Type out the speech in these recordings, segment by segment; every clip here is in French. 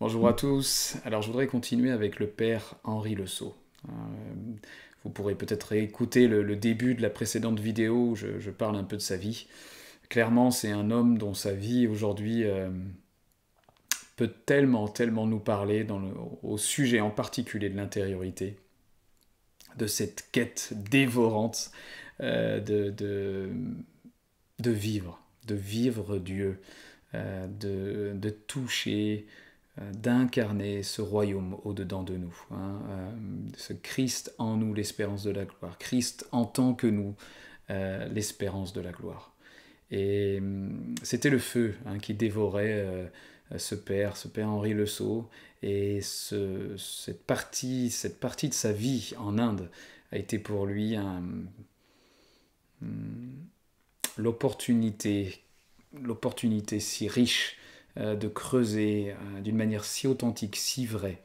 Bonjour à tous. Alors je voudrais continuer avec le père Henri Le Sceau. Euh, vous pourrez peut-être écouter le, début de la précédente vidéo où je, parle un peu de sa vie. Clairement, c'est un homme dont sa vie aujourd'hui euh, peut tellement, tellement nous parler au sujet en particulier de l'intériorité, de cette quête dévorante euh, de, vivre, de vivre Dieu, de, toucher d'incarner ce royaume au-dedans de nous, hein, euh, ce Christ en nous, l'espérance de la gloire, Christ en tant que nous, euh, l'espérance de la gloire. Et hum, c'était le feu hein, qui dévorait ce père, ce père Henri Le Sceau, et cette, partie, cette partie de sa vie en Inde a été pour lui hum, l'opportunité, l'opportunité si riche euh, de creuser euh, d'une manière si authentique, si vraie,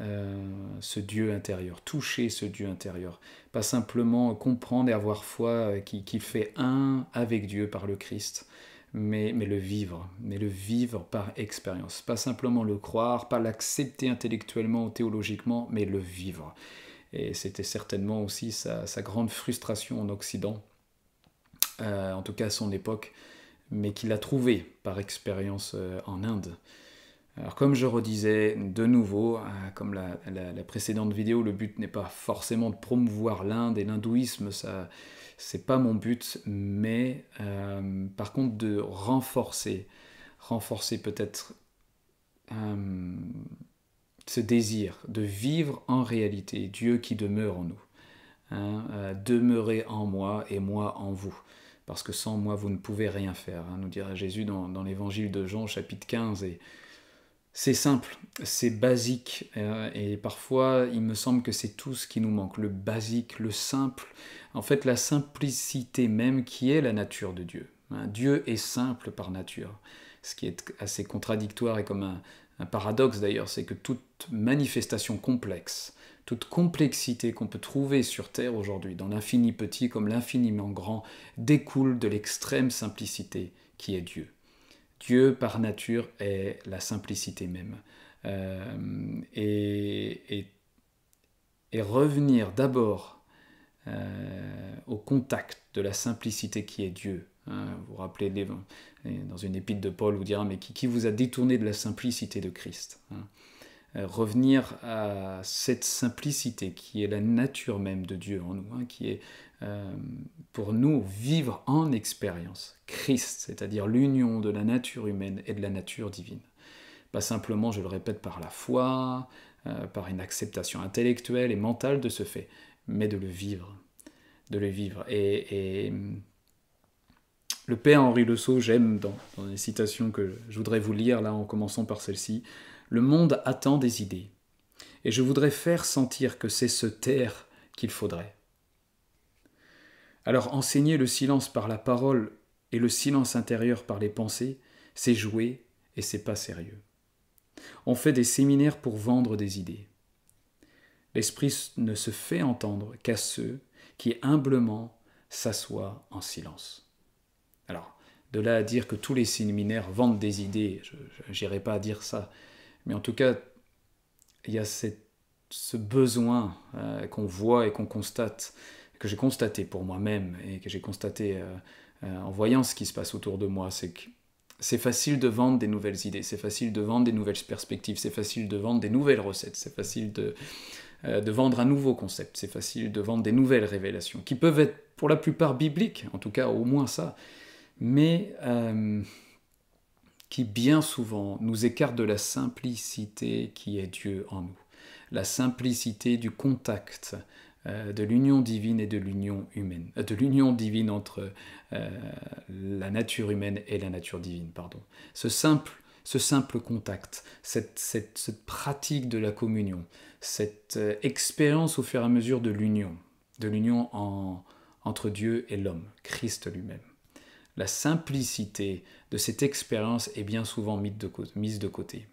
euh, ce Dieu intérieur, toucher ce Dieu intérieur. Pas simplement comprendre et avoir foi qui, fait un avec Dieu par le Christ, mais, mais le vivre, mais le vivre par expérience. Pas simplement le croire, pas l'accepter intellectuellement ou théologiquement, mais le vivre. Et c'était certainement aussi sa, grande frustration en Occident, en tout cas à son époque, mais qu'il a trouvé par expérience euh, en Inde. Alors comme je redisais de nouveau, euh, comme la, précédente vidéo, le but n'est pas forcément de promouvoir l'Inde et l'hindouisme, ça c'est pas mon but, mais euh, par contre de renforcer, renforcer peut-être ce désir de vivre en réalité Dieu qui demeure en nous. Hein, demeurer en moi et moi en vous parce que sans moi, vous ne pouvez rien faire, hein, nous dira Jésus dans, l'évangile de Jean, chapitre 15. Et c'est simple, c'est basique, euh, et parfois il me semble que c'est tout ce qui nous manque, le basique, le simple, en fait la simplicité même qui est la nature de Dieu. Hein. Dieu est simple par nature, ce qui est assez contradictoire et comme un paradoxe d'ailleurs, c'est que toute manifestation complexe, toute complexité qu'on peut trouver sur Terre aujourd'hui, dans l'infini petit comme l'infiniment grand, découle de l'extrême simplicité qui est Dieu. Dieu, par nature, est la simplicité même. Euh, et, revenir d'abord euh, au contact de la simplicité qui est Dieu. Hein, vous vous rappelez dans une épître de Paul, vous dira, mais qui, vous a détourné de la simplicité de Christ hein revenir à cette simplicité qui est la nature même de Dieu en nous, hein, qui est euh, pour nous vivre en expérience Christ, c'est-à-dire l'union de la nature humaine et de la nature divine. Pas simplement, je le répète, par la foi, euh, par une acceptation intellectuelle et mentale de ce fait, mais de le vivre, de le vivre. Et, le père Henri Le j'aime dans, dans les citations que je voudrais vous lire là en commençant par celle-ci, le monde attend des idées, et je voudrais faire sentir que c'est ce taire qu'il faudrait. Alors enseigner le silence par la parole et le silence intérieur par les pensées, c'est jouer et c'est pas sérieux. On fait des séminaires pour vendre des idées. L'esprit ne se fait entendre qu'à ceux qui humblement s'assoient en silence. Alors, de là à dire que tous les séminaires vendent des idées, je n'irai pas à dire ça, mais en tout cas, il y a ce besoin euh, qu'on voit et qu'on constate, que j'ai constaté pour moi-même et que j'ai constaté euh, euh, en voyant ce qui se passe autour de moi, c'est que c'est facile de vendre des nouvelles idées, c'est facile de vendre des nouvelles perspectives, c'est facile de vendre des nouvelles recettes, c'est facile de, de vendre un nouveau concept, c'est facile de vendre des nouvelles révélations, qui peuvent être pour la plupart bibliques, en tout cas au moins ça. Mais qui bien souvent nous écarte de la simplicité qui est Dieu en nous, la simplicité du contact, euh, de l'union divine et de l'union humaine, euh, de l'union divine entre euh, la nature humaine et la nature divine, pardon. Ce simple, ce simple contact, cette, cette, pratique de la communion, cette expérience au fur et à mesure de l'union, de l'union entre Dieu et l'homme, Christ lui-même la simplicité de cette expérience est bien souvent mise de côté,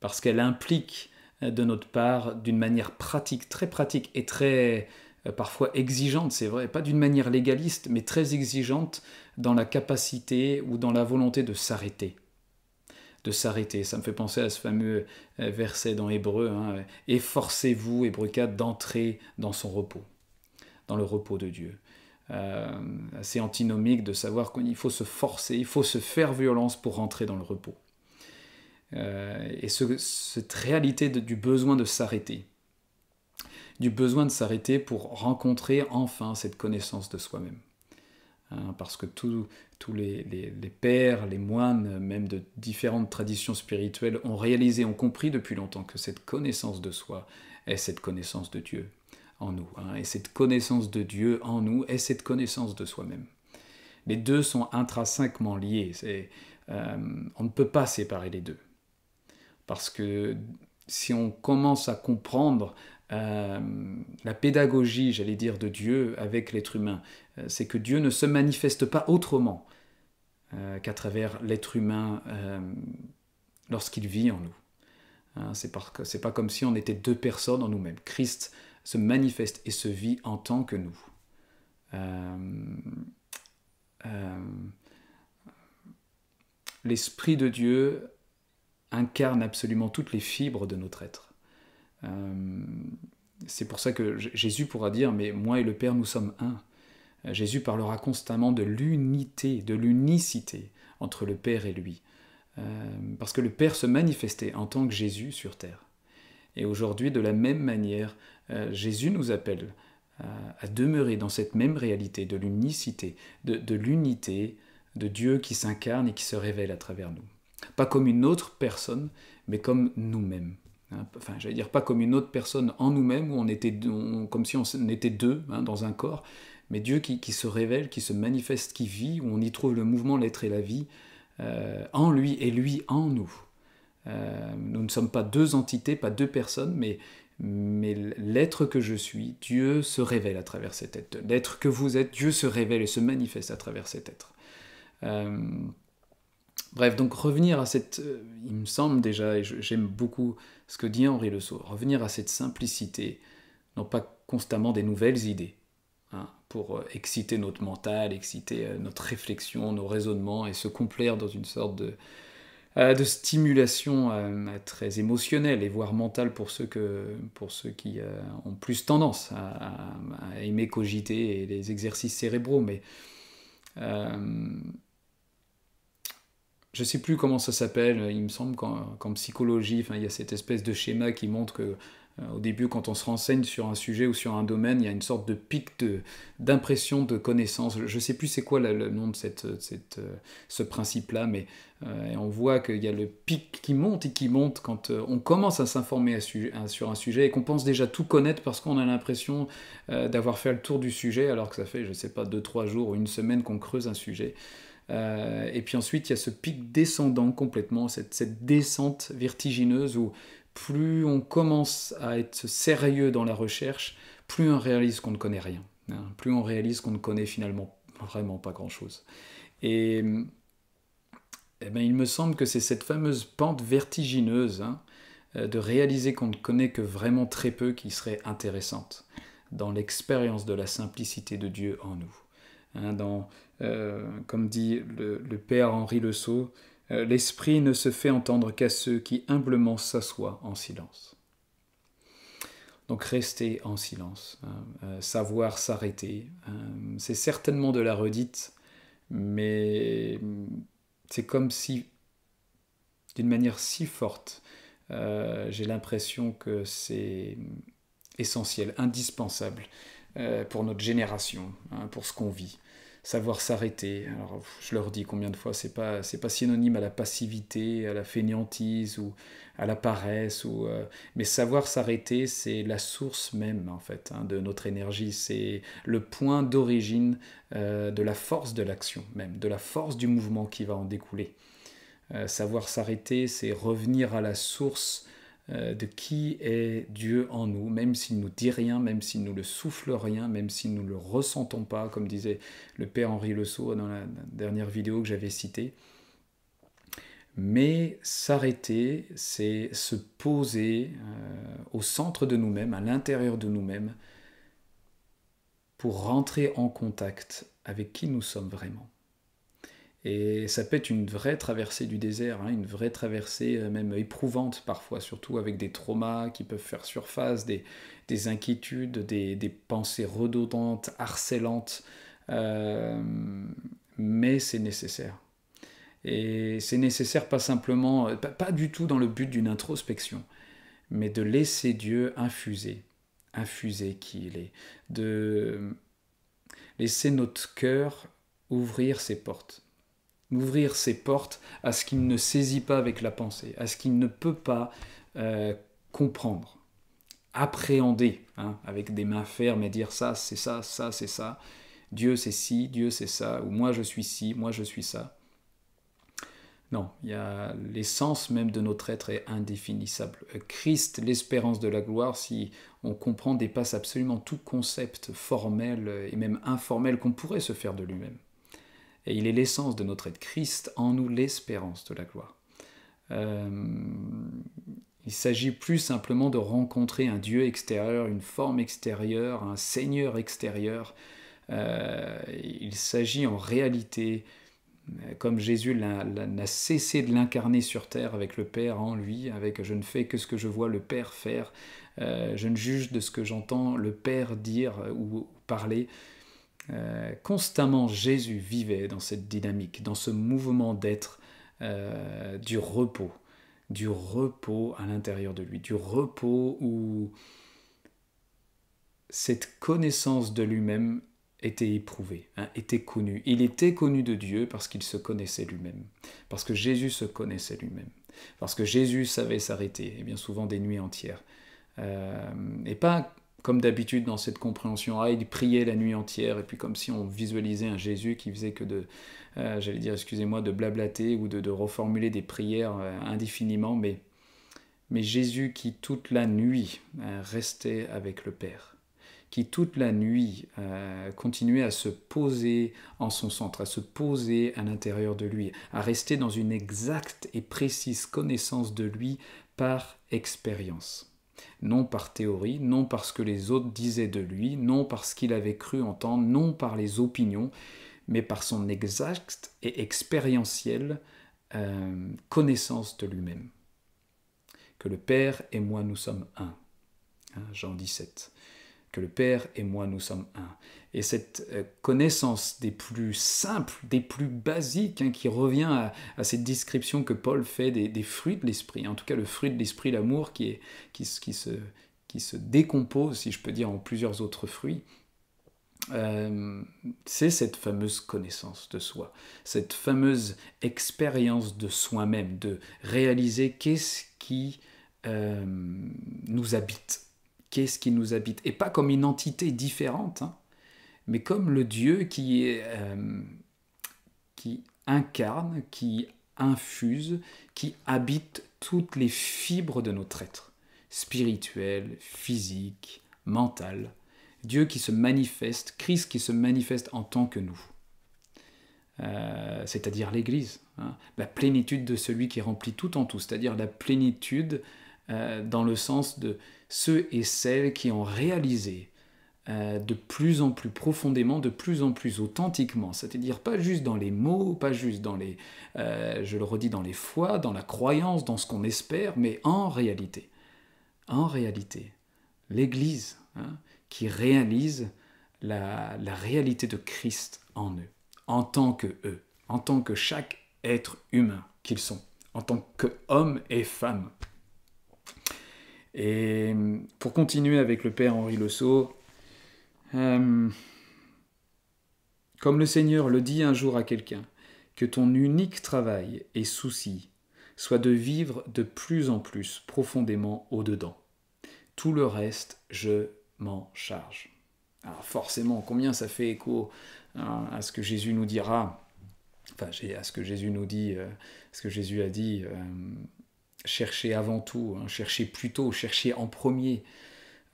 parce qu'elle implique euh, de notre part, d'une manière pratique, très pratique et très euh, parfois exigeante, c'est vrai, pas d'une manière légaliste, mais très exigeante dans la capacité ou dans la volonté de s'arrêter. de s'arrêter. Ça me fait penser à ce fameux euh, verset dans Hébreu, hein, Efforcez-vous, Hébreu 4, d'entrer dans son repos, dans le repos de Dieu. Euh, assez antinomique de savoir qu'il faut se forcer, il faut se faire violence pour rentrer dans le repos. Euh, et cette réalité du besoin de s'arrêter, du besoin de s'arrêter pour rencontrer enfin cette connaissance de soi-même. Hein, parce que tous les, les, pères, les moines, même de différentes traditions spirituelles, ont réalisé, ont compris depuis longtemps que cette connaissance de soi est cette connaissance de Dieu en nous. Hein, et cette connaissance de Dieu en nous est cette connaissance de soi-même. Les deux sont intrinsèquement liés. Euh, on ne peut pas séparer les deux. Parce que si on commence à comprendre euh, la pédagogie, j'allais dire, de Dieu avec l'être humain, euh, c'est que Dieu ne se manifeste pas autrement euh, qu'à travers l'être humain lorsqu'il vit en nous. Hein, c'est pas comme si on était deux personnes en nous-mêmes. Christ se manifeste et se vit en tant que nous. L'Esprit de Dieu incarne absolument toutes les fibres de notre être. Euh, c'est pour ça que Jésus pourra dire, mais moi et le Père, nous sommes un. Euh, Jésus parlera constamment de l'unité, de l'unicité entre le Père et lui. Euh, parce que le Père se manifestait en tant que Jésus sur terre. Et aujourd'hui, de la même manière, Jésus nous appelle à demeurer dans cette même réalité de l'unicité, de l'unité de Dieu qui s'incarne et qui se révèle à travers nous. Pas comme une autre personne, mais comme nous-mêmes. Hein. Enfin, j'allais dire pas comme une autre personne en nous-mêmes, où on était comme si on était deux hein, dans un corps, mais Dieu qui, se révèle, qui se manifeste, qui vit, où on y trouve le mouvement, l'être et la vie, euh, en lui et lui en nous. Euh, nous ne sommes pas deux entités, pas deux personnes, mais, mais l'être que je suis, Dieu se révèle à travers cet être. L'être que vous êtes, Dieu se révèle et se manifeste à travers cet être. Euh, Bref, donc revenir à cette, euh, il me semble déjà, et j'aime beaucoup ce que dit Henri Le Sceau, revenir à cette simplicité, non pas constamment des nouvelles idées, hein, pour euh, exciter notre mental, exciter notre réflexion, nos raisonnements, et se complaire dans une sorte de, de stimulation très émotionnelle et voire mentale pour ceux, qui ont plus tendance à, aimer cogiter et les exercices cérébraux, mais je sais plus comment ça s'appelle, il me semble qu'en, psychologie, il y a cette espèce de schéma qui montre que euh, au début, quand on se renseigne sur un sujet ou sur un domaine, il y a une sorte de pic d'impression de connaissance. Je ne sais plus c'est quoi le nom de cette, cette, euh, ce principe-là, mais euh, on voit qu'il y a le pic qui monte et qui monte quand on commence à s'informer sur un sujet et qu'on pense déjà tout connaître parce qu'on a l'impression d'avoir fait le tour du sujet alors que ça fait, je ne sais pas, deux, trois jours ou une semaine qu'on creuse un sujet. Euh, et puis ensuite, il y a ce pic descendant complètement, cette, descente vertigineuse où plus on commence à être sérieux dans la recherche, plus on réalise qu'on ne connaît rien. Hein. plus on réalise qu'on ne connaît finalement vraiment pas grand-chose. Et, eh ben, il me semble que c'est cette fameuse pente vertigineuse hein, euh, de réaliser qu'on ne connaît que vraiment très peu qui serait intéressante dans l'expérience de la simplicité de Dieu en nous. Hein, euh, comme dit le, père Henri Le Sceau, l'esprit ne se fait entendre qu'à ceux qui humblement s'assoient en silence. Donc rester en silence, hein, euh, savoir s'arrêter, c'est certainement de la redite, mais c'est comme si, d'une manière si forte, j'ai l'impression que c'est essentiel, indispensable pour notre génération, hein, pour ce qu'on vit savoir s'arrêter. Alors, je leur dis combien de fois, c'est pas, c'est pas synonyme à la passivité, à la fainéantise ou à la paresse, ou, euh, mais savoir s'arrêter, c'est la source même en fait hein, de notre énergie. C'est le point d'origine euh, de la force de l'action, même de la force du mouvement qui va en découler. Euh, savoir s'arrêter, c'est revenir à la source de qui est Dieu en nous, même s'il nous dit rien, même s'il nous le souffle rien, même si nous ne le ressentons pas, comme disait le Père Henri Le Sceau dans la dernière vidéo que j'avais citée. Mais s'arrêter, c'est se poser euh, au centre de nous-mêmes, à l'intérieur de nous-mêmes, pour rentrer en contact avec qui nous sommes vraiment. Et ça peut être une vraie traversée du désert, hein, une vraie traversée euh, même éprouvante parfois, surtout avec des traumas qui peuvent faire surface, des, inquiétudes, des, pensées redondantes, harcelantes. Euh, mais c'est nécessaire. Et c'est nécessaire pas simplement, pas du tout dans le but d'une introspection, mais de laisser Dieu infuser, infuser qui il est, de laisser notre cœur ouvrir ses portes, ouvrir ses portes à ce qu'il ne saisit pas avec la pensée, à ce qu'il ne peut pas euh, comprendre, appréhender hein, avec des mains fermes et dire ça, c'est ça, ça, c'est ça, Dieu c'est ci, Dieu c'est ça, ou moi je suis ci, moi je suis ça. Non, l'essence même de notre être est indéfinissable. Christ, l'espérance de la gloire, si on comprend, dépasse absolument tout concept formel et même informel qu'on pourrait se faire de lui-même. Et il est l'essence de notre être. Christ en nous l'espérance de la gloire. Euh, il s'agit plus simplement de rencontrer un Dieu extérieur, une forme extérieure, un Seigneur extérieur. Euh, il s'agit en réalité comme Jésus n'a cessé de l'incarner sur terre avec le Père en lui, avec je ne fais que ce que je vois le Père faire, euh, je ne juge de ce que j'entends le Père dire ou parler. Euh, constamment, Jésus vivait dans cette dynamique, dans ce mouvement d'être euh, du repos, du repos à l'intérieur de lui, du repos où cette connaissance de lui-même était éprouvé, hein, était connu. Il était connu de Dieu parce qu'il se connaissait lui-même, parce que Jésus se connaissait lui-même, parce que Jésus savait s'arrêter, et bien souvent des nuits entières. Euh, et pas comme d'habitude dans cette compréhension, il priait la nuit entière, et puis comme si on visualisait un Jésus qui faisait que de, euh, j'allais dire, excusez-moi, de blablater ou de, reformuler des prières euh, indéfiniment, mais, Jésus qui toute la nuit restait avec le Père qui toute la nuit euh, continuait à se poser en son centre, à se poser à l'intérieur de lui, à rester dans une exacte et précise connaissance de lui par expérience. Non par théorie, non parce que les autres disaient de lui, non parce qu'il avait cru entendre, non par les opinions, mais par son exacte et expérientielle euh, connaissance de lui-même. Que le Père et moi nous sommes un. Hein, Jean 17 le Père et moi nous sommes un. Et cette euh, connaissance des plus simples, des plus basiques, hein, qui revient à, cette description que Paul fait des, fruits de l'esprit, en tout cas le fruit de l'esprit, l'amour, qui se décompose, si je peux dire, en plusieurs autres fruits, euh, c'est cette fameuse connaissance de soi, cette fameuse expérience de soi-même, de réaliser qu'est-ce qui euh, nous habite qu'est-ce qui nous habite Et pas comme une entité différente, hein, mais comme le Dieu euh, qui incarne, qui infuse, qui habite toutes les fibres de notre être, spirituel, physique, mental. Dieu qui se manifeste, Christ qui se manifeste en tant que nous. Euh, c'est-à-dire l'Église, hein. la plénitude de celui qui remplit tout en tout, c'est-à-dire la plénitude euh, dans le sens de ceux et celles qui ont réalisé euh, de plus en plus profondément, de plus en plus authentiquement, c'est-à-dire pas juste dans les mots, pas juste dans les, euh, je le redis, dans les foi, dans la croyance, dans ce qu'on espère, mais en réalité, en réalité, l'Église hein, qui réalise la, la réalité de Christ en eux, en tant que eux, en tant que chaque être humain qu'ils sont, en tant qu'hommes et femmes et pour continuer avec le Père Henri Le Sceau, euh, comme le Seigneur le dit un jour à quelqu'un, que ton unique travail et souci soit de vivre de plus en plus profondément au-dedans. Tout le reste, je m'en charge. Alors forcément, combien ça fait écho hein, à ce que Jésus nous dira, enfin à ce que Jésus nous dit, euh, ce que Jésus a dit euh, cherchez avant tout, hein, cherchez plutôt, cherchez en premier,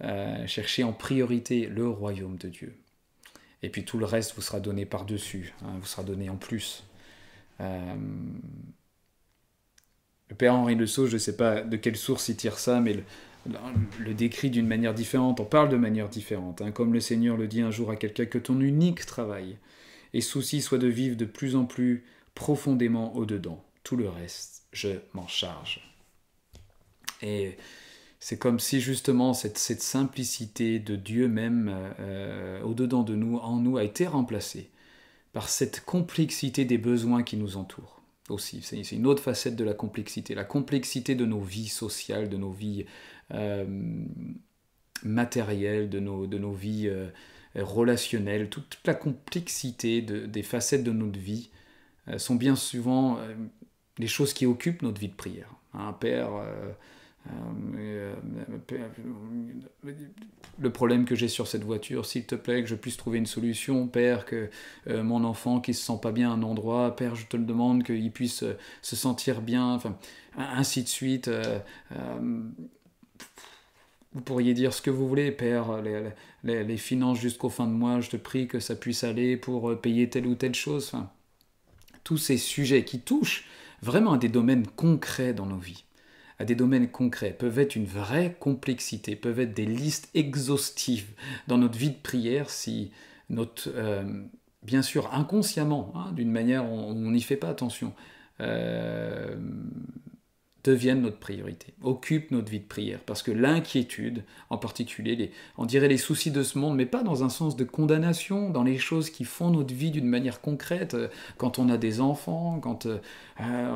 euh, cherchez en priorité le royaume de Dieu. Et puis tout le reste vous sera donné par-dessus, hein, vous sera donné en plus. Euh, le père Henri Le Sceau, je ne sais pas de quelle source il tire ça, mais le, décrit d'une manière différente, on parle de manière différente. Hein. comme le Seigneur le dit un jour à quelqu'un, que ton unique travail et souci soit de vivre de plus en plus profondément au-dedans. Tout le reste, je m'en charge. Et c'est comme si justement cette, simplicité de Dieu même euh, au-dedans de nous, en nous, a été remplacée par cette complexité des besoins qui nous entourent aussi. C'est une autre facette de la complexité, la complexité de nos vies sociales, de nos vies euh, matérielles, de nos, vies euh, relationnelles, toute, la complexité des facettes de notre vie sont bien souvent les choses qui occupent notre vie de prière. Un père euh, le problème que j'ai sur cette voiture, s'il te plaît, que je puisse trouver une solution, Père, que euh, mon enfant qui se sent pas bien à un endroit, Père, je te le demande, qu'il puisse euh, se sentir bien, enfin, ainsi de suite. vous pourriez dire ce que vous voulez, Père, les, les finances jusqu'au fin de mois, je te prie que ça puisse aller pour payer telle ou telle chose. Enfin, tous ces sujets qui touchent vraiment à des domaines concrets dans nos vies à des domaines concrets, peuvent être une vraie complexité, peuvent être des listes exhaustives dans notre vie de prière si notre, euh, bien sûr inconsciemment, hein, d'une manière on n'y fait pas attention, euh, deviennent notre priorité, occupent notre vie de prière. Parce que l'inquiétude, en particulier, les, on dirait les soucis de ce monde, mais pas dans un sens de condamnation, dans les choses qui font notre vie d'une manière concrète, euh, quand on a des enfants, quand euh, euh,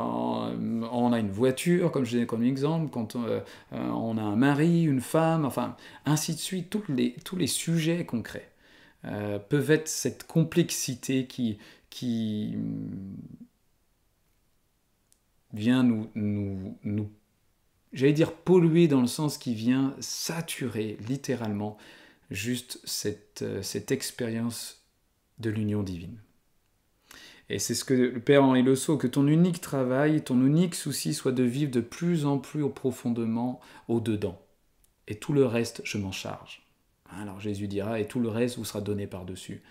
on a une voiture, comme je disais comme exemple, quand on a un mari, une femme, enfin, ainsi de suite, tous les, sujets concrets peuvent être cette complexité qui vient nous, nous, j'allais dire polluer dans le sens qui vient saturer littéralement juste cette, euh, cette expérience de l'union divine. Et c'est ce que le Père Henri Le Sceau, que ton unique travail, ton unique souci soit de vivre de plus en plus profondément au-dedans. Et tout le reste, je m'en charge. Alors Jésus dira, et tout le reste vous sera donné par-dessus.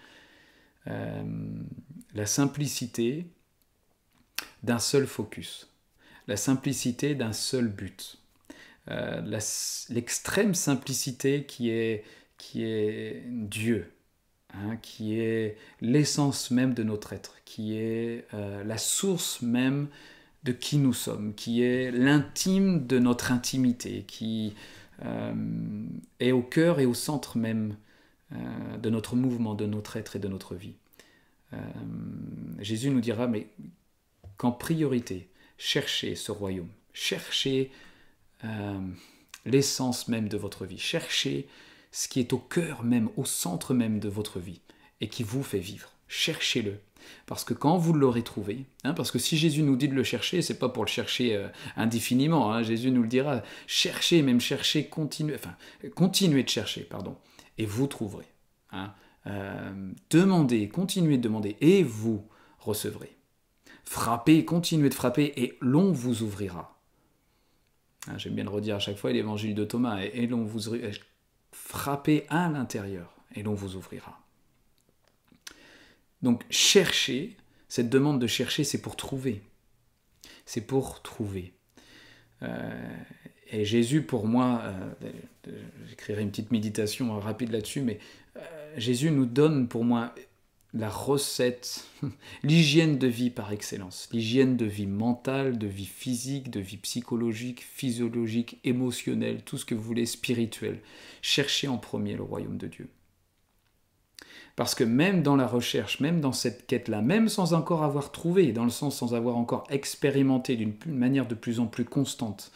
Euh, la simplicité, d'un seul focus, la simplicité d'un seul but, euh, l'extrême simplicité qui est, qui est Dieu, hein, qui est l'essence même de notre être, qui est euh, la source même de qui nous sommes, qui est l'intime de notre intimité, qui euh, est au cœur et au centre même de notre mouvement, de notre être et de notre vie. Jésus nous dira, mais qu'en priorité, cherchez ce royaume, cherchez euh, l'essence même de votre vie, cherchez ce qui est au cœur même, au centre même de votre vie et qui vous fait vivre. Cherchez-le. Parce que quand vous l'aurez trouvé, hein, parce que si Jésus nous dit de le chercher, c'est pas pour le chercher euh, indéfiniment. Hein, Jésus nous le dira. Cherchez, même cherchez, continuez, enfin, continuez de chercher, pardon, et vous trouverez. Hein. Euh, demandez, continuez de demander, et vous recevrez. Frappez, continuez de frapper et l'on vous ouvrira. Ah, j'aime bien le redire à chaque fois, l'évangile de Thomas, et, l'on vous. Frappez à l'intérieur et l'on vous ouvrira. Donc chercher, cette demande de chercher, c'est pour trouver. C'est pour trouver. Euh, et Jésus, pour moi, euh, j'écrirai une petite méditation rapide là-dessus, mais euh, Jésus nous donne pour moi la recette, l'hygiène de vie par excellence, l'hygiène de vie mentale, de vie physique, de vie psychologique, physiologique, émotionnelle, tout ce que vous voulez, spirituel. Cherchez en premier le royaume de Dieu. Parce que même dans la recherche, même dans cette quête-là, même sans encore avoir trouvé, dans le sens sans avoir encore expérimenté d'une manière de plus en plus constante,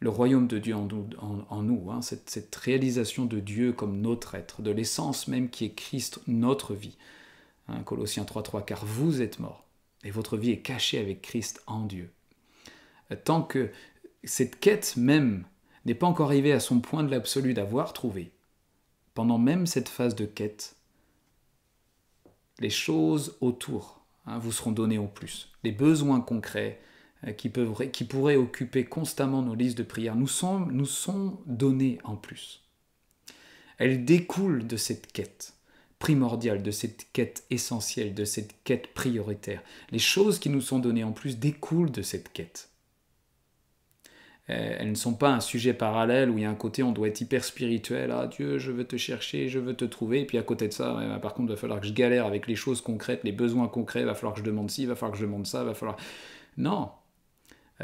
le royaume de Dieu en, nous, hein, cette, cette réalisation de Dieu comme notre être, de l'essence même qui est Christ, notre vie, Colossiens 3.3, car vous êtes morts et votre vie est cachée avec Christ en Dieu. Tant que cette quête même n'est pas encore arrivée à son point de l'absolu d'avoir trouvé, pendant même cette phase de quête, les choses autour hein, vous seront données en plus. Les besoins concrets euh, qui, peuvent, qui pourraient occuper constamment nos listes de prières nous sont, nous sont donnés en plus. Elles découlent de cette quête primordial, de cette quête essentielle, de cette quête prioritaire. Les choses qui nous sont données en plus découlent de cette quête. elles ne sont pas un sujet parallèle où il y a un côté on doit être hyper spirituel, ah Dieu, je veux te chercher, je veux te trouver, et puis à côté de ça, par contre, il va falloir que je galère avec les choses concrètes, les besoins concrets, il va falloir que je demande ci, il va falloir que je demande ça, il va falloir... Non, euh,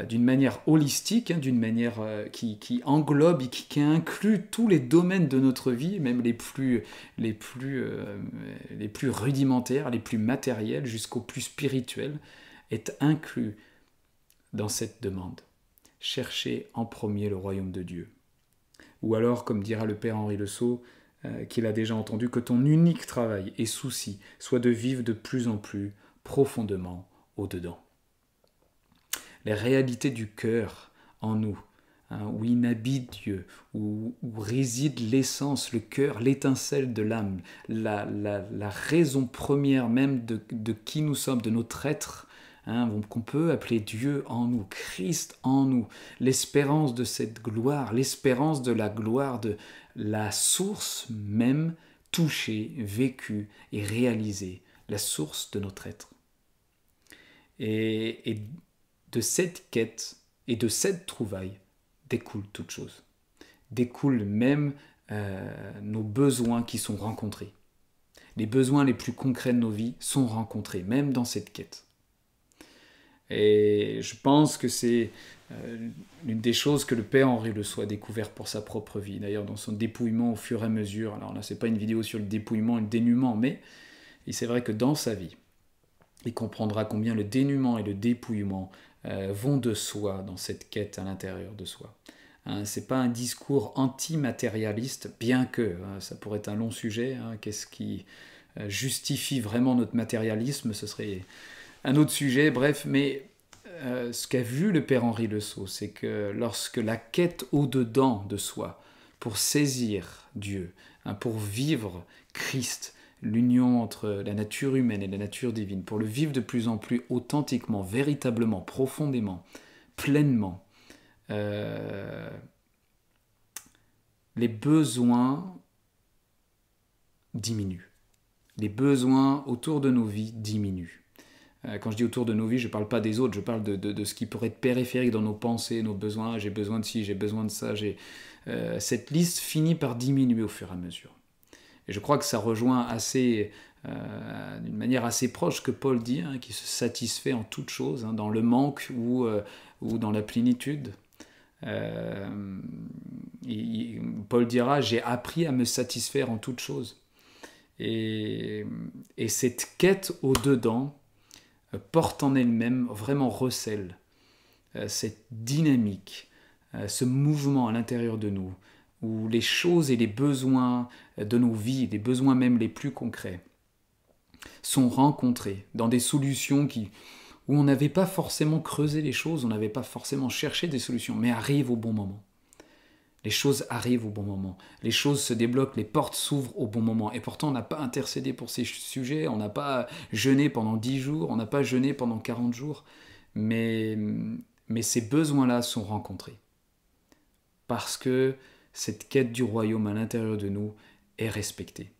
d'une manière holistique, hein, d'une manière euh, qui, englobe et qui, inclut tous les domaines de notre vie, même euh, les plus rudimentaires, les plus matériels, jusqu'au plus spirituel, est inclus dans cette demande. Cherchez en premier le royaume de Dieu. Ou alors, comme dira le Père Henri Le Sceau, qu'il a déjà entendu, que ton unique travail et souci soit de vivre de plus en plus profondément au-dedans les réalités du cœur en nous, hein, où inhabite Dieu, où, réside l'essence, le cœur, l'étincelle de l'âme, la, raison première même de, qui nous sommes, de notre être, hein, qu'on peut appeler Dieu en nous, Christ en nous, l'espérance de cette gloire, l'espérance de la gloire de la source même touchée, vécue et réalisée, la source de notre être. Et de cette quête et de cette trouvaille découle toute chose. Découlent même euh, nos besoins qui sont rencontrés. Les besoins les plus concrets de nos vies sont rencontrés, même dans cette quête. Et je pense que c'est euh, l'une des choses que le Père Henri Le a découvert pour sa propre vie. D'ailleurs, dans son dépouillement au fur et à mesure. Alors là, c'est pas une vidéo sur le dépouillement et le dénuement, mais c'est vrai que dans sa vie, il comprendra combien le dénuement et le dépouillement euh, vont de soi dans cette quête à l'intérieur de soi. Hein, c'est pas un discours anti-matérialiste, bien que hein, ça pourrait être un long sujet. Hein, qu'est-ce qui euh, justifie vraiment notre matérialisme Ce serait un autre sujet. Bref, mais euh, ce qu'a vu le Père Henri Le Sceau, c'est que lorsque la quête au-dedans de soi, pour saisir Dieu, pour vivre Christ, l'union entre la nature humaine et la nature divine, pour le vivre de plus en plus authentiquement, véritablement, profondément, pleinement, euh, les besoins diminuent. Les besoins autour de nos vies diminuent. Euh, quand je dis autour de nos vies, je ne parle pas des autres, je parle de, ce qui pourrait être périphérique dans nos pensées, nos besoins. J'ai besoin de ci, j'ai besoin de ça. Euh, cette liste finit par diminuer au fur et à mesure. Et je crois que ça rejoint assez, euh, d'une manière assez proche que Paul dit, hein, qui se satisfait en toute chose, hein, dans le manque ou, euh, dans la plénitude. Euh, Paul dira, j'ai appris à me satisfaire en toute chose. Et, et cette quête au-dedans porte en elle-même, vraiment recèle cette dynamique, ce mouvement à l'intérieur de nous, où les choses et les besoins de nos vies, les besoins même les plus concrets, sont rencontrés dans des solutions qui, où on n'avait pas forcément creusé les choses, on n'avait pas forcément cherché des solutions, mais arrivent au bon moment. Les choses arrivent au bon moment, les choses se débloquent, les portes s'ouvrent au bon moment. Et pourtant, on n'a pas intercédé pour ces sujets, on n'a pas jeûné pendant 10 jours, on n'a pas jeûné pendant 40 jours, mais, mais ces besoins-là sont rencontrés. Parce que cette quête du royaume à l'intérieur de nous est respectée.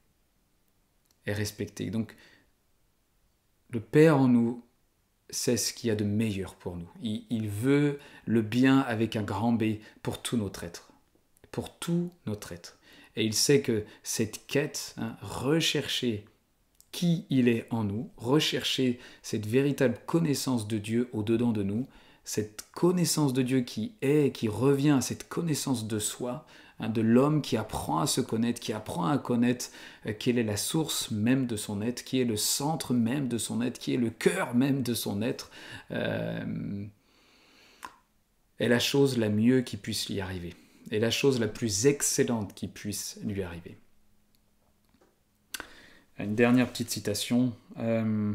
Est respectée. Donc, le Père en nous sait ce qu'il y a de meilleur pour nous. Il, veut le bien avec un grand B pour tout notre être. Pour tout notre être. Et il sait que cette quête, hein, rechercher qui il est en nous, rechercher cette véritable connaissance de Dieu au-dedans de nous, cette connaissance de Dieu qui est, qui revient à cette connaissance de soi, hein, de l'homme qui apprend à se connaître, qui apprend à connaître euh, quelle est la source même de son être, qui est le centre même de son être, qui est le cœur même de son être, euh, est la chose la mieux qui puisse lui arriver, est la chose la plus excellente qui puisse lui arriver. Une dernière petite citation. Euh,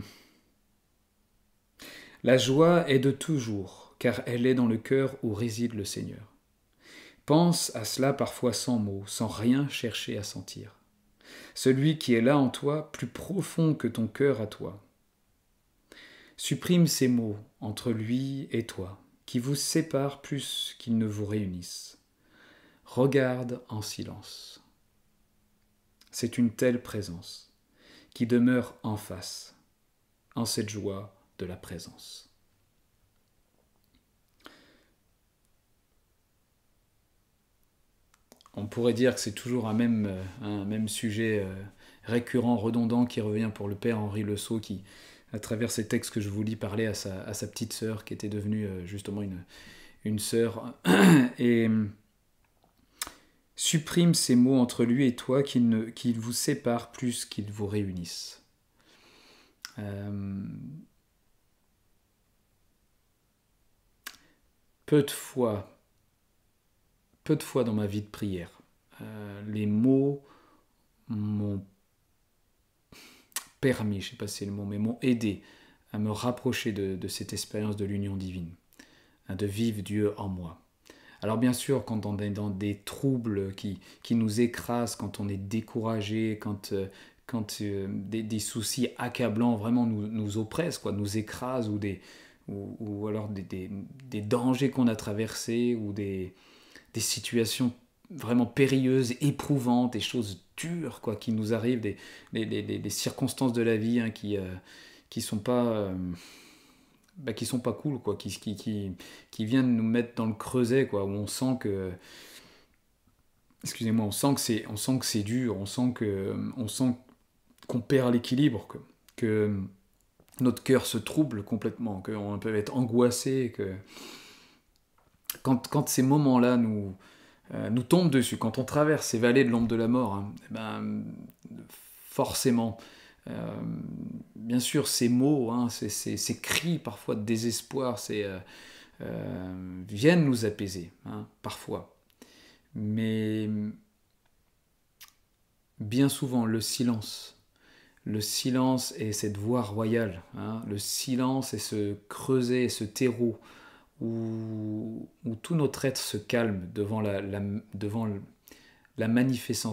la joie est de toujours, car elle est dans le cœur où réside le Seigneur. Pense à cela parfois sans mots, sans rien chercher à sentir. Celui qui est là en toi, plus profond que ton cœur à toi. Supprime ces mots entre lui et toi, qui vous séparent plus qu'ils ne vous réunissent. Regarde en silence. C'est une telle présence qui demeure en face, en cette joie de la présence. On pourrait dire que c'est toujours un même, euh, sujet euh, récurrent, redondant, qui revient pour le père Henri Le Sceau, qui, à travers ces textes que je vous lis, parlait à sa, petite sœur, qui était devenue euh, justement une, sœur, et supprime ces mots entre lui et toi qui, ne, qui vous séparent plus qu'ils vous réunissent. peu de fois peu de fois dans ma vie de prière. Euh, les mots m'ont permis, je ne sais pas si c'est le mot, mais m'ont aidé à me rapprocher de, cette expérience de l'union divine, hein, de vivre Dieu en moi. Alors bien sûr, quand on est dans des troubles qui, qui nous écrasent, quand on est découragé, quand, euh, quand euh, des, soucis accablants vraiment nous, nous oppressent, quoi, nous écrasent, ou, des, ou, ou alors des, des, des dangers qu'on a traversés, ou des, des situations vraiment périlleuses, éprouvantes, des choses dures quoi, qui nous arrivent, des, circonstances de la vie hein, qui, euh, qui sont pas... Euh, bah, qui sont pas cool, quoi, qui, qui, qui, qui, viennent nous mettre dans le creuset, quoi, où on sent que, excusez-moi, on sent que c'est, on sent que c'est dur, on sent que, on sent qu'on perd l'équilibre, que, que notre cœur se trouble complètement, qu'on peut être angoissé, que, quand, ces moments-là nous, euh, nous tombent dessus, quand on traverse ces vallées de l'ombre de la mort, hein, eh ben, forcément, euh, bien sûr, ces mots, hein, ces, cris parfois de désespoir, euh, viennent nous apaiser, hein, parfois. Mais bien souvent, le silence, le silence et cette voix royale, le silence et ce creuset, ce terreau où, tout notre être se calme devant la, devant la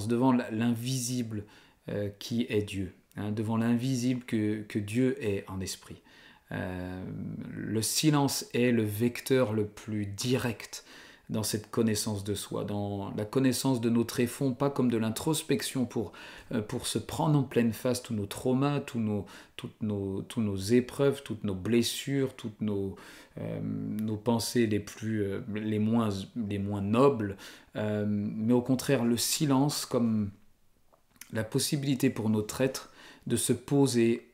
devant l'invisible euh, qui est Dieu, hein, devant l'invisible que, que, Dieu est en esprit. Euh, le silence est le vecteur le plus direct dans cette connaissance de soi, dans la connaissance de nos tréfonds, pas comme de l'introspection pour, euh, se prendre en pleine face tous nos traumas, tous nos, toutes nos, tous nos épreuves, toutes nos blessures, toutes nos, euh, nos pensées les, plus, euh, les, moins, les moins nobles, mais au contraire le silence comme la possibilité pour notre être de se poser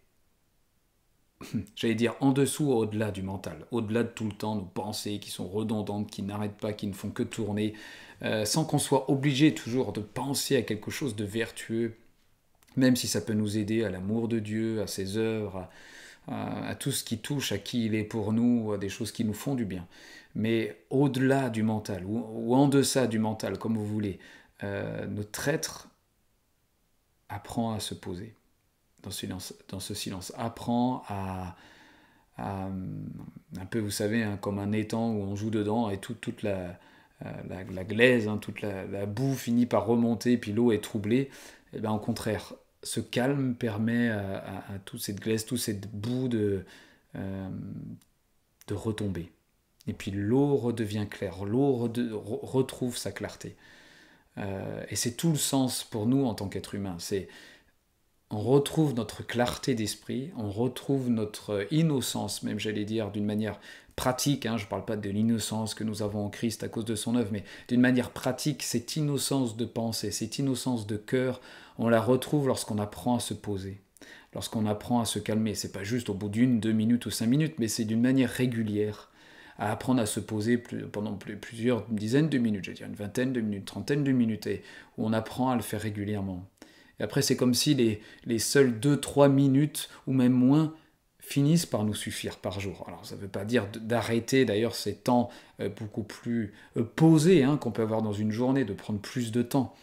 j'allais dire, en dessous, au-delà du mental, au-delà de tout le temps, nos pensées qui sont redondantes, qui n'arrêtent pas, qui ne font que tourner, euh, sans qu'on soit obligé toujours de penser à quelque chose de vertueux, même si ça peut nous aider à l'amour de Dieu, à ses œuvres, à, tout ce qui touche à qui il est pour nous, à des choses qui nous font du bien. Mais au-delà du mental, ou, en deçà du mental, comme vous voulez, euh, notre être apprend à se poser dans ce silence, dans. Apprends à, un peu, vous savez, hein, comme un étang où on joue dedans et toute la, la, glaise, hein, toute la, boue finit par remonter, puis l'eau est troublée. Et eh bien, au contraire, ce calme permet à, toute cette glaise, toute cette boue de, euh, de retomber. Et puis l'eau redevient claire, l'eau retrouve sa clarté. Euh, et c'est tout le sens pour nous en tant qu'être humain. C'est on retrouve notre clarté d'esprit, on retrouve notre innocence, même j'allais dire d'une manière pratique, hein, je ne parle pas de l'innocence que nous avons en Christ à cause de son œuvre, mais d'une manière pratique, cette innocence de pensée, cette innocence de cœur, on la retrouve lorsqu'on apprend à se poser, lorsqu'on apprend à se calmer. C'est pas juste au bout d'une, deux minutes ou cinq minutes, mais c'est d'une manière régulière à apprendre à se poser pendant plusieurs dizaines de minutes, je veux dire une vingtaine de minutes, trentaine de minutes, et où on apprend à le faire régulièrement. Et après, c'est comme si les, les seules 2-3 minutes, ou même moins, finissent par nous suffire par jour. Alors ça ne veut pas dire d'arrêter d'ailleurs ces temps euh, beaucoup plus euh, posés hein, qu'on peut avoir dans une journée, de prendre plus de temps.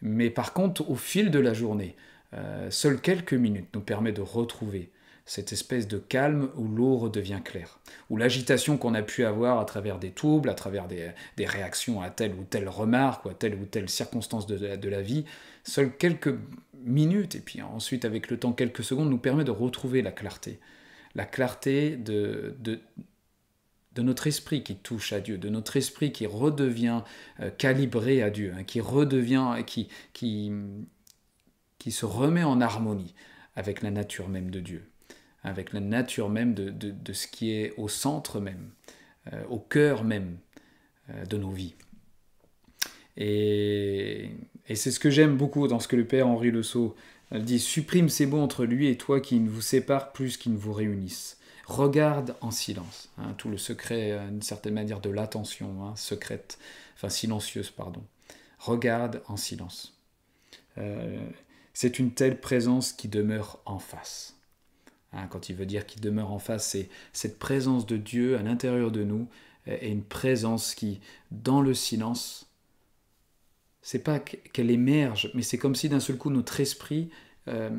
Mais par contre, au fil de la journée, euh, seules quelques minutes nous permettent de retrouver cette espèce de calme où l'eau redevient claire, où l'agitation qu'on a pu avoir à travers des troubles, à travers des, réactions à telle ou telle remarque ou à telle ou telle circonstance de, la vie, seules quelques minutes, et puis ensuite avec le temps quelques secondes, nous permet de retrouver la clarté. La clarté de, de, notre esprit qui touche à Dieu, de notre esprit qui redevient euh, calibré à Dieu, hein, qui redevient, qui, qui, qui se remet en harmonie avec la nature même de Dieu avec la nature même de, ce qui est au centre même, euh, au cœur même euh, de nos vies. Et, c'est ce que j'aime beaucoup dans ce que le Père Henri Le Sceau dit supprime ces mots entre lui et toi qui ne vous séparent plus qu'ils ne vous réunissent. Regarde en silence. Hein, tout le secret, d'une certaine manière, de l'attention hein, secrète, enfin silencieuse, pardon. Regarde en silence. Euh, c'est une telle présence qui demeure en face. Hein, quand il veut dire qu'il demeure en face, c'est cette présence de Dieu à l'intérieur de nous et une présence qui, dans le silence, c'est pas qu'elle émerge, mais c'est comme si d'un seul coup notre esprit euh,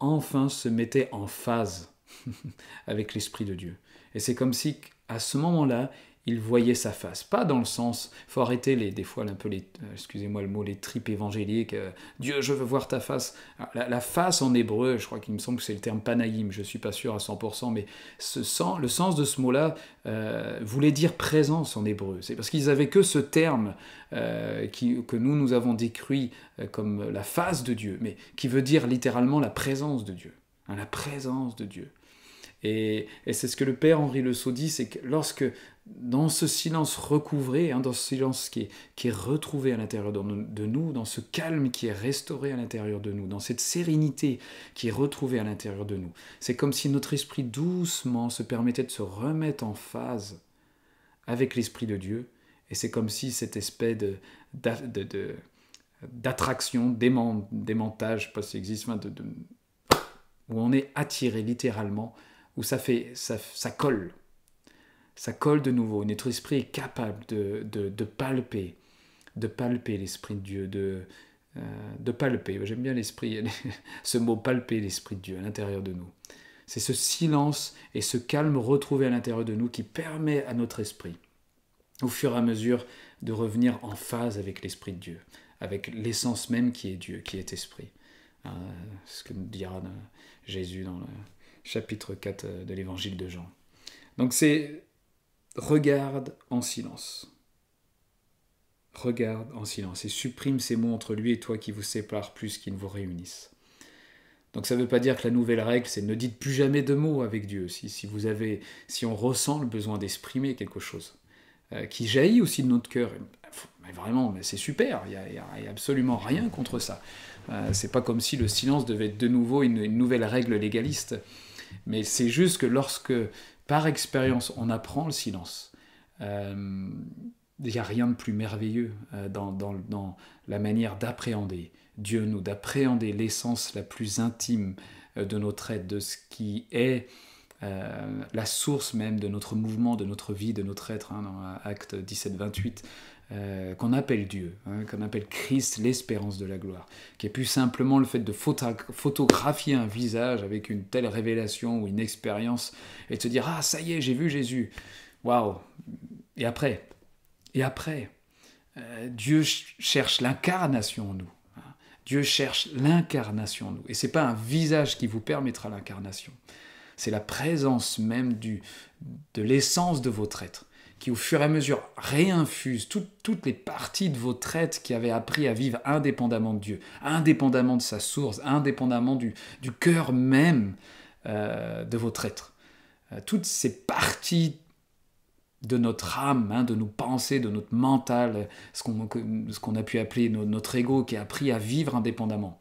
enfin se mettait en phase avec l'Esprit de Dieu. Et c'est comme si, à ce moment-là, il voyait sa face. Pas dans le sens, faut arrêter les, des fois un peu les, euh, excusez-moi le mot, les tripes évangéliques. Euh, Dieu, je veux voir ta face. La, face en hébreu, je crois qu'il me semble que c'est le terme panaïm, je suis pas sûr à 100%, mais le sens de ce mot-là euh, voulait dire présence en hébreu. C'est parce qu'ils avaient que ce terme qui, que nous, nous avons décrit comme la face de Dieu, mais qui veut dire littéralement la présence de Dieu. Hein, la présence de Dieu. Et, c'est ce que le Père Henri Le Sceau dit, c'est que lorsque dans ce silence recouvré, hein, dans ce silence qui est, retrouvé à l'intérieur de nous, dans ce calme qui est restauré à l'intérieur de nous, dans cette sérénité qui est retrouvée à l'intérieur de nous, c'est comme si notre esprit doucement se permettait de se remettre en phase avec l'Esprit de Dieu, et c'est comme si cette espèce de, d'attraction, démentage, je sais pas si ça existe, où on est attiré littéralement où ça fait, ça colle. Ça colle de nouveau. Notre esprit est capable de, de, palper, de palper l'esprit de Dieu, de, euh, de palper. J'aime bien l'esprit, ce mot palper l'esprit de Dieu à l'intérieur de nous. C'est ce silence et ce calme retrouvé à l'intérieur de nous qui permet à notre esprit, au fur et à mesure, de revenir en phase avec l'esprit de Dieu, avec l'essence même qui est Dieu, qui est esprit. Euh, ce que nous dira euh, Jésus dans le, chapitre 4 euh, de l'évangile de Jean. Donc c'est regarde en silence. Regarde en silence et supprime ces mots entre lui et toi qui vous séparent plus qu'ils ne vous réunissent. Donc ça ne veut pas dire que la nouvelle règle, c'est ne dites plus jamais de mots avec Dieu. Si, si vous avez, si on ressent le besoin d'exprimer quelque chose euh, qui jaillit aussi de notre cœur, mais vraiment, mais c'est super. Il n'y a, absolument rien contre ça. Euh, c'est pas comme si le silence devait être de nouveau une nouvelle règle légaliste. Mais c'est juste que lorsque, par expérience, on apprend le silence, euh, il n'y a rien de plus merveilleux euh, dans, la manière d'appréhender Dieu nous, d'appréhender l'essence la plus intime euh, de notre être, de ce qui est la source même de notre mouvement, de notre vie, de notre être, hein, dans Acte 17-28. Euh, qu'on appelle Dieu, hein, qu'on appelle Christ l'espérance de la gloire, qui est plus simplement le fait de photographier un visage avec une telle révélation ou une expérience et de se dire Ah, ça y est, j'ai vu Jésus. Waouh Et après Et après euh, Dieu cherche l'incarnation en nous. Hein. Dieu cherche l'incarnation en nous. Et ce n'est pas un visage qui vous permettra l'incarnation. C'est la présence même du, de l'essence de votre être qui au fur et à mesure réinfuse toutes les parties de votre être qui avaient appris à vivre indépendamment de Dieu, indépendamment de sa source, indépendamment du, du cœur même euh, de votre être. Euh, toutes ces parties de notre âme, hein, de nos pensées, de notre mental, ce qu'on a pu appeler notre ego qui a appris à vivre indépendamment,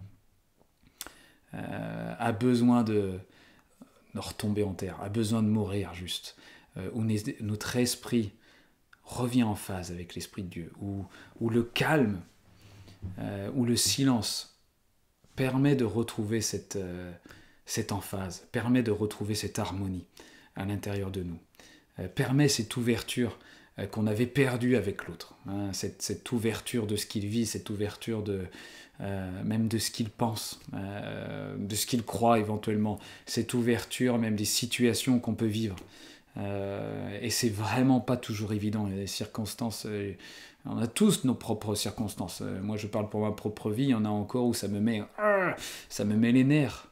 euh, a besoin de, de retomber en terre, a besoin de mourir juste. Euh, où notre esprit revient en phase avec l'esprit de Dieu, où, où le calme, euh, où le silence permet de retrouver cette, euh, cette emphase, permet de retrouver cette harmonie à l'intérieur de nous, permet cette ouverture qu'on avait perdue avec l'autre, hein, cette, cette, ouverture de ce qu'il vit, cette ouverture de, même de ce qu'il pense, de ce qu'il croit éventuellement, cette ouverture même des situations qu'on peut vivre. Euh, et c'est vraiment pas toujours évident. Il circonstances. Euh, on a tous nos propres circonstances. Euh, moi, je parle pour ma propre vie. Il y en a encore où ça me met, ça me met les nerfs.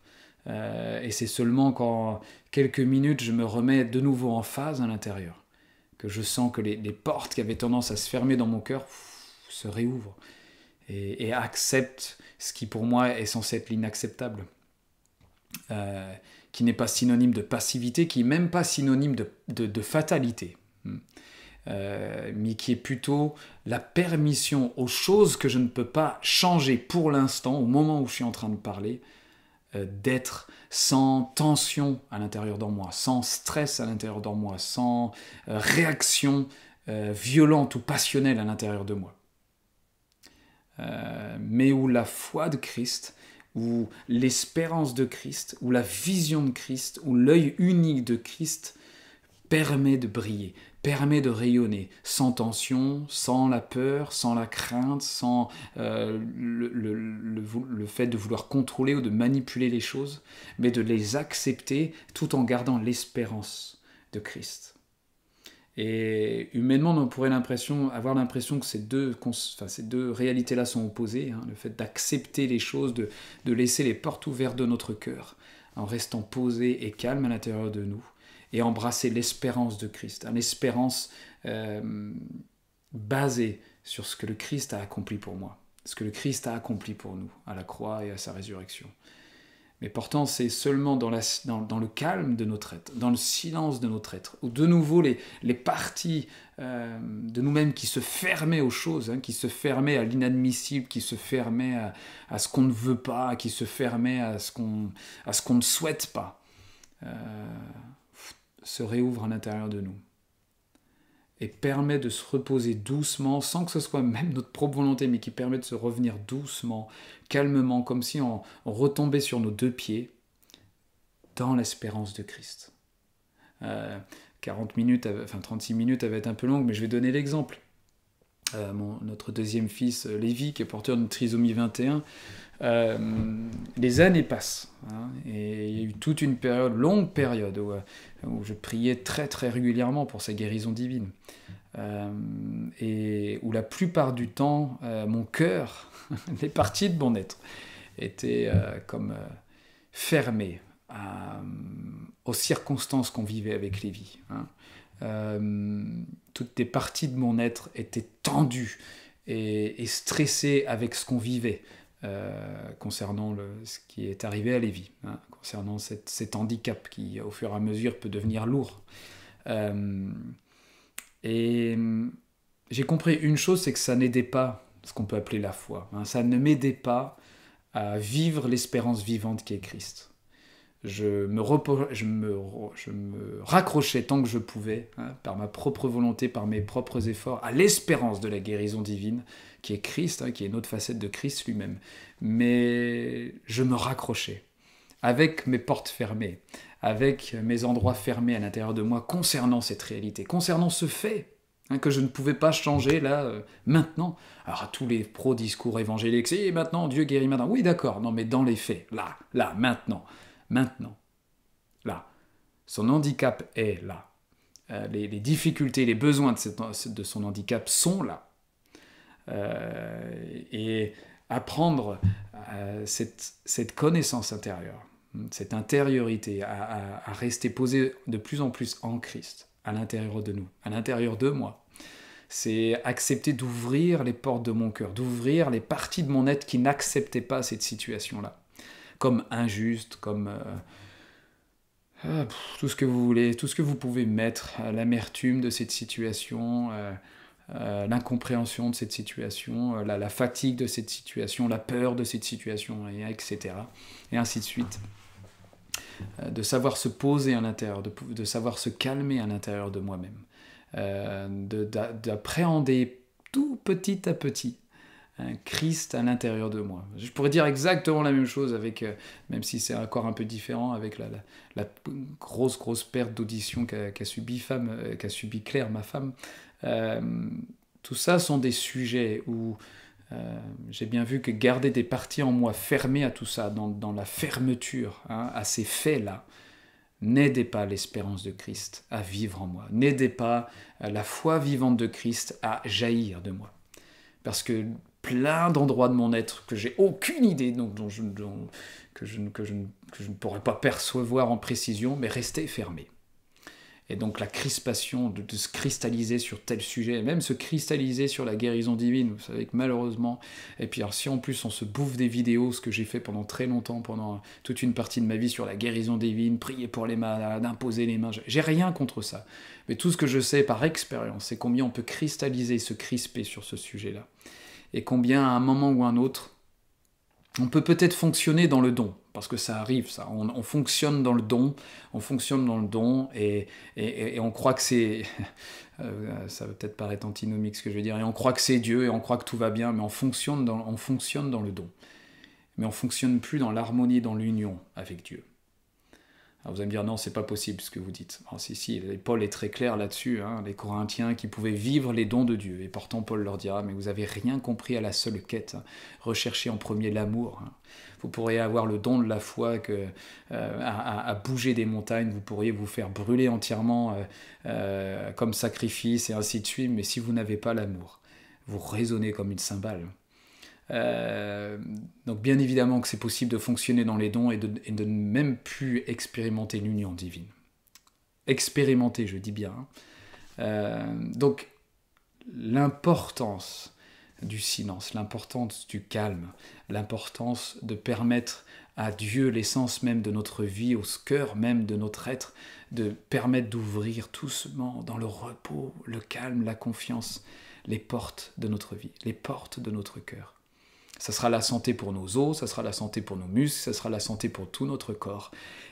et c'est seulement quand quelques minutes je me remets de nouveau en phase à l'intérieur que je sens que les, portes qui avaient tendance à se fermer dans mon cœur se réouvrent et, et acceptent ce qui pour moi est censé être l'inacceptable qui n'est pas synonyme de passivité, qui n'est même pas synonyme de, fatalité. Hmm. mais qui est plutôt la permission aux choses que je ne peux pas changer pour l'instant, au moment où je suis en train de parler, d'être sans tension à l'intérieur de moi, sans stress à l'intérieur de moi, sans réaction violente ou passionnelle à l'intérieur de moi. mais où la foi de Christ où l'espérance de Christ, où la vision de Christ, où l'œil unique de Christ permet de briller, permet de rayonner, sans tension, sans la peur, sans la crainte, sans euh, le, le, fait de vouloir contrôler ou de manipuler les choses, mais de les accepter tout en gardant l'espérance de Christ. Et humainement, on pourrait avoir l'impression que ces deux, deux réalités-là sont opposées. Hein. le fait d'accepter les choses, de, laisser les portes ouvertes de notre cœur, en restant posé et calme à l'intérieur de nous, et embrasser l'espérance de Christ, une espérance euh, basée sur ce que le Christ a accompli pour moi, ce que le Christ a accompli pour nous à la croix et à sa résurrection. Mais pourtant, c'est seulement dans, le calme de notre être, dans le silence de notre être, où de nouveau les, parties euh, de nous-mêmes qui se fermaient aux choses, hein, qui se fermaient à l'inadmissible, qui se fermaient à, ce qu'on ne veut pas, qui se fermaient à ce qu'on ne souhaite pas, euh, se réouvrent à l'intérieur de nous et permet de se reposer doucement, sans que ce soit même notre propre volonté, mais qui permet de se revenir doucement, calmement, comme si on, retombait sur nos deux pieds, dans l'espérance de Christ. 40 euh, minutes, enfin 36 minutes, va être un peu longue, mais je vais donner l'exemple. Euh, notre deuxième fils, euh, Lévi, qui est porteur d'une trisomie 21, les années passent. Hein, et il y a eu toute une période, longue période, où, où je priais très très régulièrement pour sa guérison divine. et où la plupart du temps, mon cœur, les parties de mon être, étaient comme fermées aux circonstances qu'on vivait avec Lévi. Hein. Euh, toutes les parties de mon être étaient tendues et, stressées avec ce qu'on vivait euh, concernant ce qui est arrivé à Lévi, hein, concernant cet handicap qui, au fur et à mesure, peut devenir lourd. Euh, et j'ai compris une chose, c'est que ça n'aidait pas ce qu'on peut appeler la foi. Hein. ça ne m'aidait pas à vivre l'espérance vivante qui est Christ je me, raccrochais tant que je pouvais, hein, par ma propre volonté, par mes propres efforts, à l'espérance de la guérison divine, qui est Christ, hein, qui est une autre facette de Christ lui-même. Mais je me raccrochais, avec mes portes fermées, avec mes endroits fermés à l'intérieur de moi, concernant cette réalité, concernant ce fait. Hein, que je ne pouvais pas changer là, euh, maintenant. Alors, à tous les pro-discours évangéliques, c'est maintenant, Dieu guérit maintenant. Oui, d'accord, non, mais dans les faits, là, là, maintenant maintenant, là. Son handicap est là. Euh, les, difficultés, les besoins de, son handicap sont là. Euh, et apprendre euh, cette, connaissance intérieure, cette intériorité, à, rester posé de plus en plus en Christ, à l'intérieur de nous, à l'intérieur de moi. C'est accepter d'ouvrir les portes de mon cœur, d'ouvrir les parties de mon être qui n'acceptaient pas cette situation-là comme injuste, comme euh, ah, tout ce que vous voulez, tout ce que vous pouvez mettre, l'amertume de cette situation, euh, euh, l'incompréhension de cette situation, la, fatigue de cette situation, la peur de cette situation, etc. Et ainsi de suite. de savoir se poser à l'intérieur, de, de, savoir se calmer à l'intérieur de moi-même, d'appréhender tout petit à petit un Christ à l'intérieur de moi. Je pourrais dire exactement la même chose avec, euh, même si c'est encore un peu différent, avec la, grosse grosse perte d'audition qu'a subi femme, euh, subi Claire, ma femme. Euh, tout ça sont des sujets où j'ai bien vu que garder des parties en moi fermées à tout ça, dans, la fermeture hein, à ces faits-là, n'aidait pas l'espérance de Christ à vivre en moi, n'aidait pas la foi vivante de Christ à jaillir de moi. Parce que plein d'endroits de mon être que j'ai aucune idée, donc, que, je, ne pourrais pas percevoir en précision, mais rester fermé. Et donc la crispation, de, se cristalliser sur tel sujet, même se cristalliser sur la guérison divine, vous savez que malheureusement, et puis alors si en plus on se bouffe des vidéos, ce que j'ai fait pendant très longtemps, pendant toute une partie de ma vie sur la guérison divine, prier pour les malades, imposer les mains, j'ai rien contre ça. Mais tout ce que je sais par expérience, c'est combien on peut cristalliser, se crisper sur ce sujet-là. Et combien à un moment ou un autre, on peut peut-être fonctionner dans le don, parce que ça arrive, ça. On, fonctionne dans le don, on fonctionne dans le don, et, on croit que c'est... Euh, ça va peut-être paraître antinomique ce que je vais dire, et on croit que c'est Dieu, et on croit que tout va bien, mais on fonctionne dans, on fonctionne dans le don. Mais on fonctionne plus dans l'harmonie, dans l'union avec Dieu. Vous allez me dire, non, c'est pas possible ce que vous dites. Alors, si, si, Paul est très clair là-dessus, hein, les Corinthiens qui pouvaient vivre les dons de Dieu. Et pourtant, Paul leur dira, mais vous avez rien compris à la seule quête. Hein. Recherchez en premier l'amour. Hein. Vous pourriez avoir le don de la foi que, euh, à, bouger des montagnes, vous pourriez vous faire brûler entièrement euh, euh, comme sacrifice et ainsi de suite, mais si vous n'avez pas l'amour, vous résonnez comme une cymbale. Euh, donc bien évidemment que c'est possible de fonctionner dans les dons et de, ne même plus expérimenter l'union divine. Expérimenter, je dis bien. Euh, donc l'importance du silence, l'importance du calme, l'importance de permettre à Dieu l'essence même de notre vie, au cœur même de notre être, de permettre d'ouvrir doucement dans le repos, le calme, la confiance, les portes de notre vie, les portes de notre cœur. Ça sera la santé pour nos os, ça sera la santé pour nos muscles, ça sera la santé pour tout notre corps.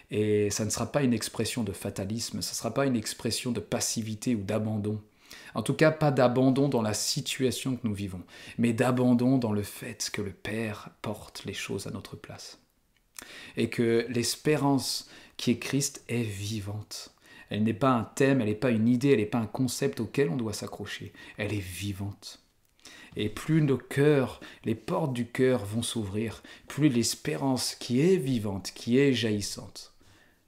Et ça ne sera pas une expression de fatalisme, ça ne sera pas une expression de passivité ou d'abandon. En tout cas, pas d'abandon dans la situation que nous vivons, mais d'abandon dans le fait que le Père porte les choses à notre place. Et que l'espérance qui est Christ est vivante. Elle n'est pas un thème, elle n'est pas une idée, elle n'est pas un concept auquel on doit s'accrocher. Elle est vivante. Et plus nos cœurs, les portes du cœur vont s'ouvrir, plus l'espérance qui est vivante, qui est jaillissante,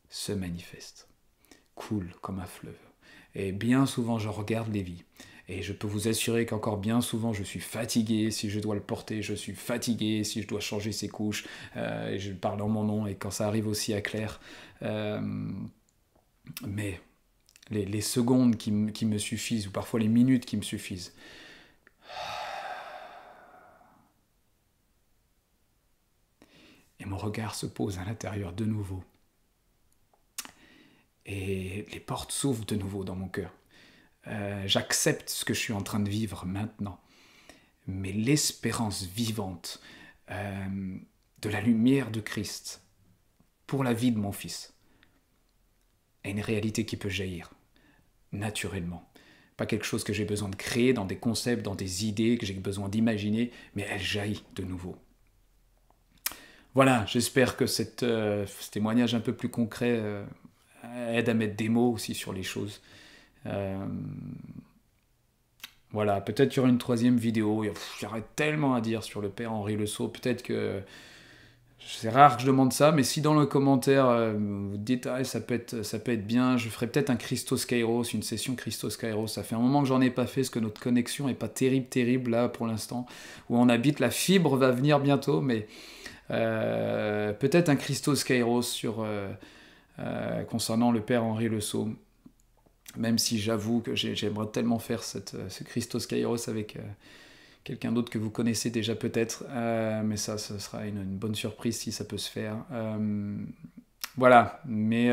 se manifeste, coule comme un fleuve. Et bien souvent, je regarde les vies. Et je peux vous assurer qu'encore bien souvent, je suis fatigué si je dois le porter, je suis fatigué si je dois changer ses couches, euh, je parle en mon nom, et quand ça arrive aussi à Claire. Euh, mais les, secondes qui, me suffisent, ou parfois les minutes qui me suffisent, et mon regard se pose à l'intérieur de nouveau. Et les portes s'ouvrent de nouveau dans mon cœur. Euh, j'accepte ce que je suis en train de vivre maintenant. Mais l'espérance vivante euh, de la lumière de Christ pour la vie de mon fils est une réalité qui peut jaillir naturellement. Pas quelque chose que j'ai besoin de créer dans des concepts, dans des idées que j'ai besoin d'imaginer, mais elle jaillit de nouveau. Voilà, j'espère que cette, euh, ce témoignage un peu plus concret euh, aide à mettre des mots aussi sur les choses. Euh, voilà, peut-être qu'il y aura une troisième vidéo. Il y aurait tellement à dire sur le père Henri Le. Peut-être que. C'est rare que je demande ça, mais si dans le commentaire vous dites ah, ça, peut être, ça peut être bien, je ferai peut-être un Christos Kairos, une session Christos Kairos. Ça fait un moment que j'en ai pas fait, parce que notre connexion est pas terrible, terrible là pour l'instant, où on habite. La fibre va venir bientôt, mais peut-être un Christos Kairos sur, euh, euh, concernant le père Henri Le Sceau. Même si j'avoue que j'aimerais tellement faire ce Christos Kairos avec quelqu'un d'autre que vous connaissez déjà peut-être, mais ça, ce sera une, bonne surprise si ça peut se faire. voilà, mais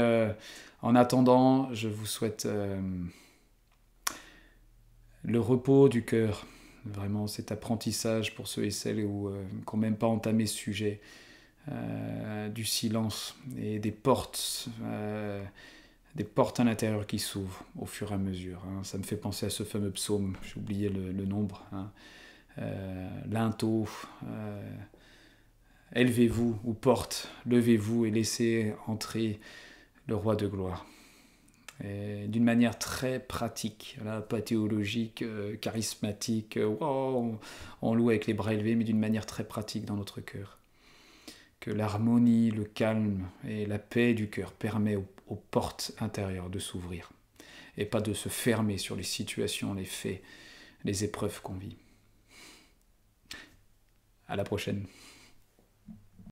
en attendant, je vous souhaite le repos du cœur vraiment cet apprentissage pour ceux et celles où, euh, qui même pas entamé ce sujet euh, du silence et des portes, euh, des portes à l'intérieur qui s'ouvrent au fur et à mesure. Hein. Ça me fait penser à ce fameux psaume, j'ai oublié le, nombre, hein. l'into. Élevez-vous ou porte, levez-vous et laissez entrer le roi de gloire d'une manière très pratique, pas théologique, euh, charismatique, euh, on, loue avec les bras élevés, mais d'une manière très pratique dans notre cœur. Que l'harmonie, le calme et la paix du cœur permet aux, aux portes intérieures de s'ouvrir et pas de se fermer sur les situations, les faits, les épreuves qu'on vit. À la prochaine.